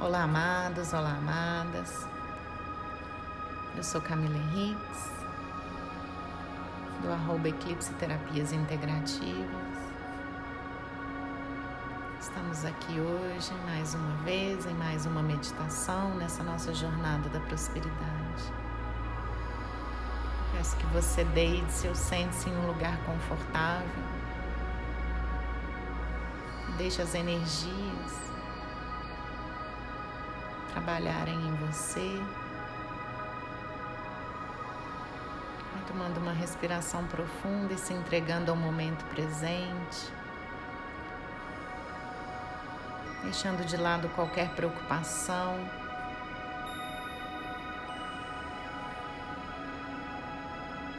Olá, amados, olá, amadas. Eu sou Camila Henriques, do arroba Eclipse Terapias Integrativas. Estamos aqui hoje, mais uma vez, em mais uma meditação nessa nossa jornada da prosperidade. Peço que você deite-se ou sente-se em um lugar confortável. Deixe as energias trabalharem em você. Tomando uma respiração profunda e se entregando ao momento presente. Deixando de lado qualquer preocupação.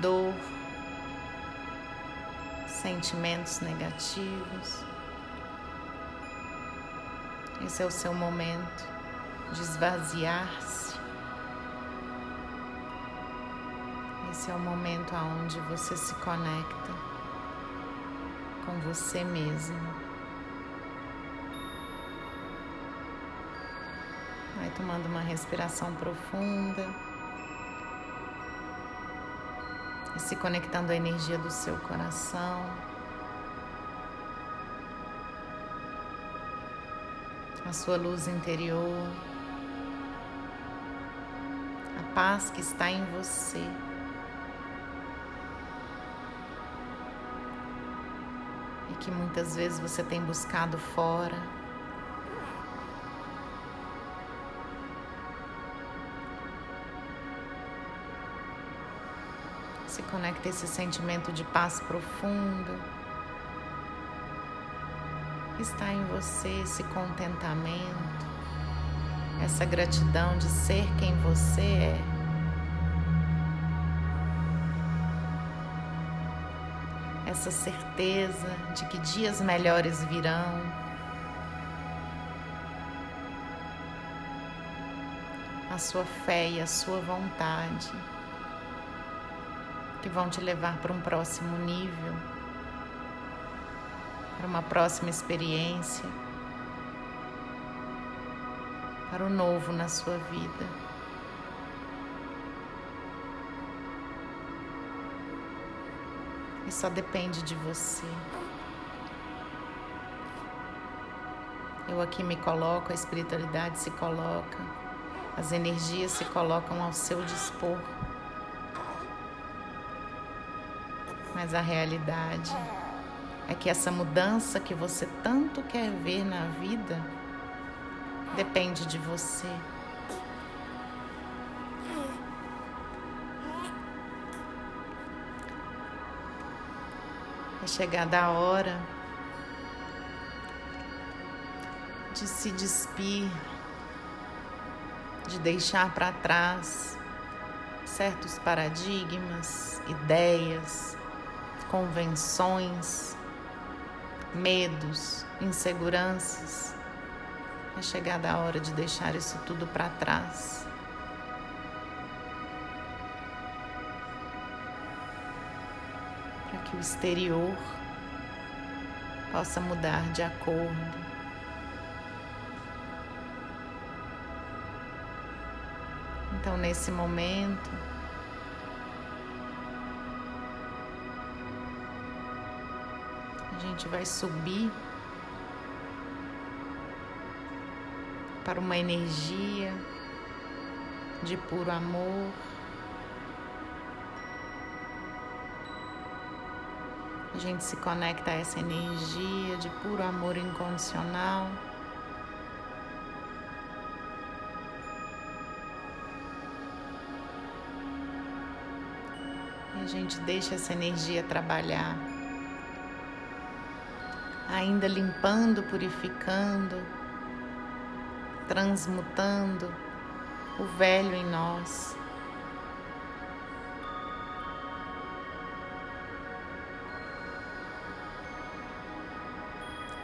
Dor, sentimentos negativos. Esse é o seu momento de esvaziar-se. Esse é o momento onde você se conecta com você mesmo. Vai tomando uma respiração profunda e se conectando à energia do seu coração. A sua luz interior paz que está em você. E que muitas vezes você tem buscado fora. Se conecta esse sentimento de paz profundo. Está em você esse contentamento essa gratidão de ser quem você é. Essa certeza de que dias melhores virão. A sua fé e a sua vontade que vão te levar para um próximo nível, para uma próxima experiência para o novo na sua vida. E só depende de você. Eu aqui me coloco, a espiritualidade se coloca, as energias se colocam ao seu dispor. Mas a realidade é que essa mudança que você tanto quer ver na vida depende de você. É chegada a hora de se despir, de deixar para trás certos paradigmas, ideias, convenções, medos, inseguranças é chegada a hora de deixar isso tudo para trás. Para que o exterior possa mudar de acordo. Então, nesse momento, a gente vai subir para uma energia de puro amor. A gente se conecta a essa energia de puro amor incondicional. E a gente deixa essa energia trabalhar, ainda limpando, purificando transmutando o velho em nós.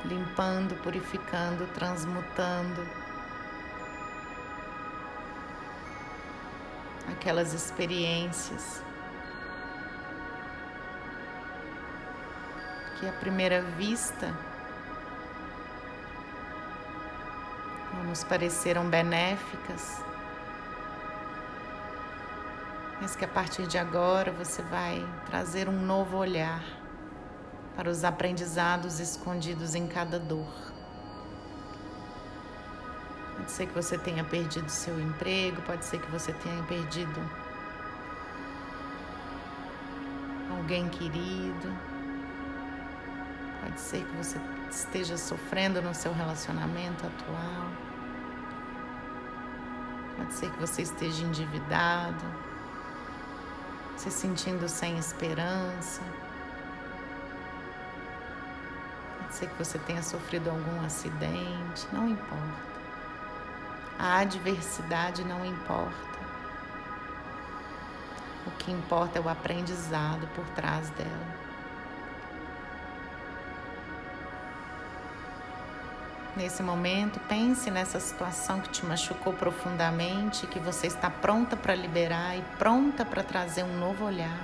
Limpando, purificando, transmutando aquelas experiências que à primeira vista não nos pareceram benéficas, mas que a partir de agora você vai trazer um novo olhar para os aprendizados escondidos em cada dor. Pode ser que você tenha perdido seu emprego, pode ser que você tenha perdido alguém querido, pode ser que você esteja sofrendo no seu relacionamento atual, pode ser que você esteja endividado, se sentindo sem esperança. Pode ser que você tenha sofrido algum acidente, não importa. A adversidade não importa. O que importa é o aprendizado por trás dela. Nesse momento, pense nessa situação que te machucou profundamente, que você está pronta para liberar e pronta para trazer um novo olhar.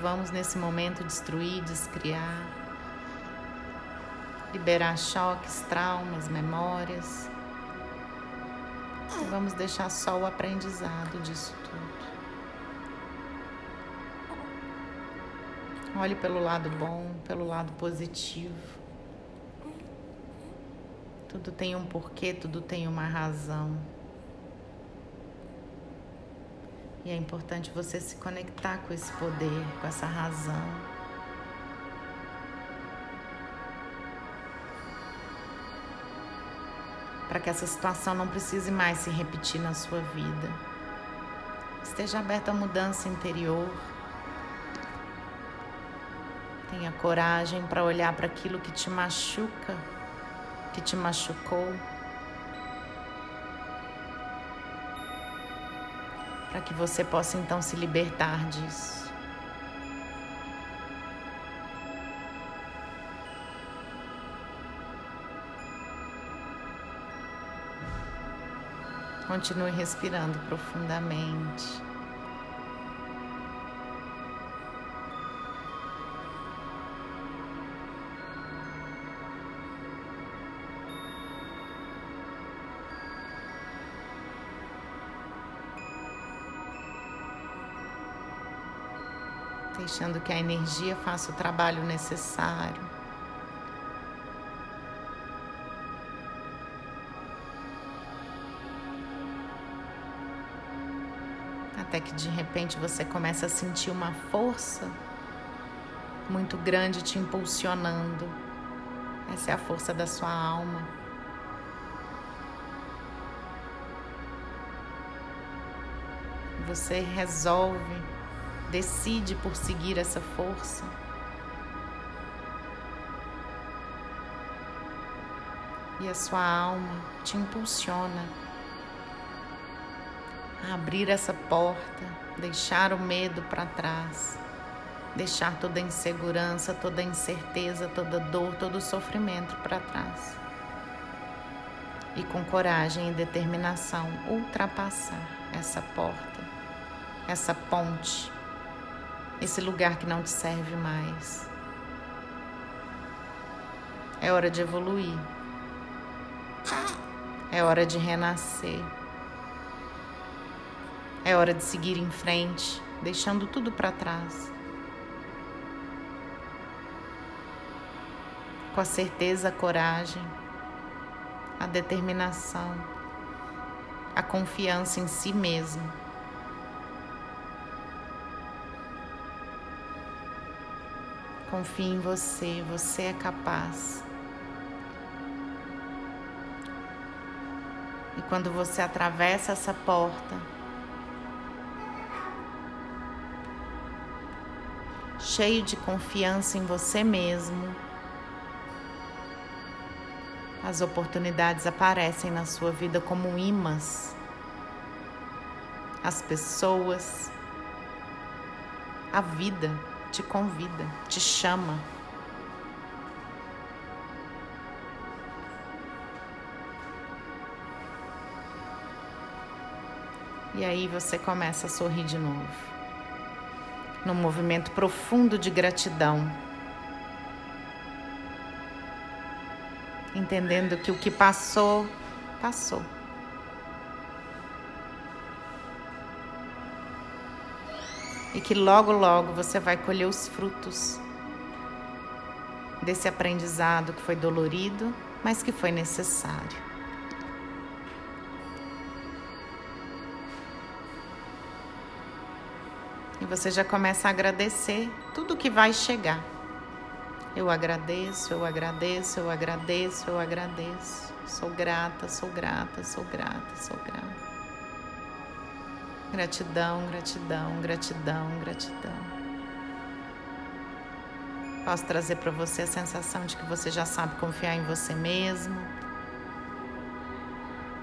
Vamos nesse momento destruir, descriar, liberar choques, traumas, memórias. E vamos deixar só o aprendizado disso tudo. Olhe pelo lado bom, pelo lado positivo. Tudo tem um porquê, tudo tem uma razão. E é importante você se conectar com esse poder, com essa razão. Para que essa situação não precise mais se repetir na sua vida. Esteja aberto à mudança interior. Tenha coragem para olhar para aquilo que te machuca, que te machucou para que você possa então se libertar disso. Continue respirando profundamente. Deixando que a energia faça o trabalho necessário. Até que de repente você começa a sentir uma força muito grande te impulsionando. Essa é a força da sua alma. Você resolve decide por seguir essa força. E a sua alma te impulsiona a abrir essa porta, deixar o medo para trás, deixar toda insegurança, toda incerteza, toda dor, todo sofrimento para trás. E com coragem e determinação ultrapassar essa porta, essa ponte esse lugar que não te serve mais. É hora de evoluir. É hora de renascer. É hora de seguir em frente, deixando tudo para trás. Com a certeza, a coragem, a determinação, a confiança em si mesmo. Confie em você, você é capaz. E quando você atravessa essa porta, cheio de confiança em você mesmo, as oportunidades aparecem na sua vida como imãs. As pessoas, a vida te convida, te chama. E aí você começa a sorrir de novo, num movimento profundo de gratidão. entendendo que o que passou, passou. E que logo, logo você vai colher os frutos desse aprendizado que foi dolorido, mas que foi necessário. E você já começa a agradecer tudo que vai chegar. Eu agradeço, eu agradeço, eu agradeço, eu agradeço. Sou grata, sou grata, sou grata, sou grata. Gratidão, gratidão, gratidão, gratidão. Posso trazer para você a sensação de que você já sabe confiar em você mesmo,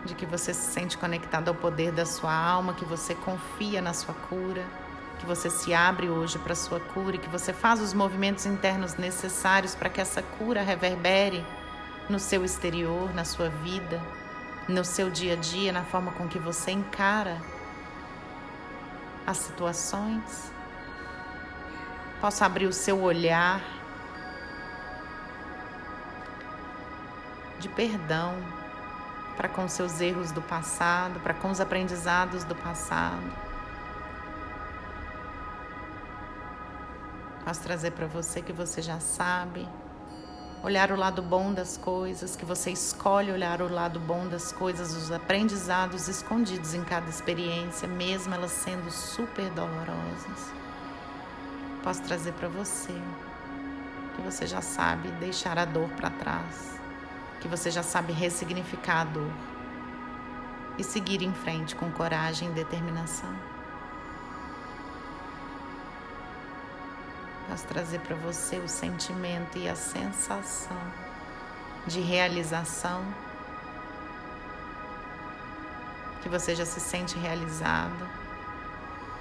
de que você se sente conectado ao poder da sua alma, que você confia na sua cura que você se abre hoje para sua cura e que você faz os movimentos internos necessários para que essa cura reverbere no seu exterior, na sua vida, no seu dia a dia, na forma com que você encara as situações. Posso abrir o seu olhar de perdão para com seus erros do passado, para com os aprendizados do passado Posso trazer para você que você já sabe. Olhar o lado bom das coisas, que você escolhe olhar o lado bom das coisas, os aprendizados escondidos em cada experiência, mesmo elas sendo super dolorosas. Posso trazer para você que você já sabe deixar a dor para trás, que você já sabe ressignificar a dor e seguir em frente com coragem e determinação. Posso trazer para você o sentimento e a sensação de realização. Que você já se sente realizado,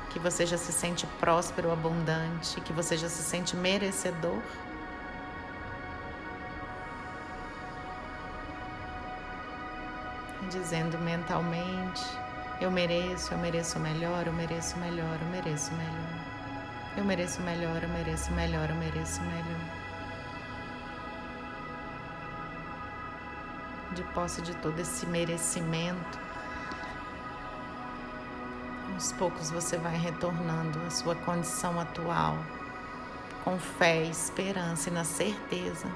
que você já se sente próspero, abundante, que você já se sente merecedor. Dizendo mentalmente: Eu mereço, eu mereço melhor, eu mereço melhor, eu mereço melhor. Eu mereço melhor, eu mereço melhor, eu mereço melhor. De posse de todo esse merecimento, aos poucos você vai retornando à sua condição atual, com fé, esperança e na certeza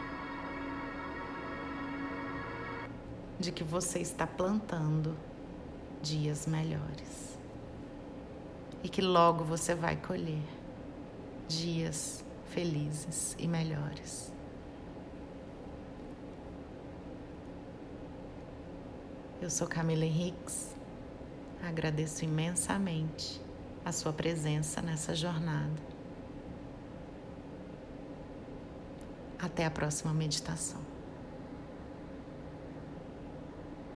de que você está plantando dias melhores e que logo você vai colher dias felizes e melhores. Eu sou Camila Henriques, agradeço imensamente a sua presença nessa jornada. Até a próxima meditação.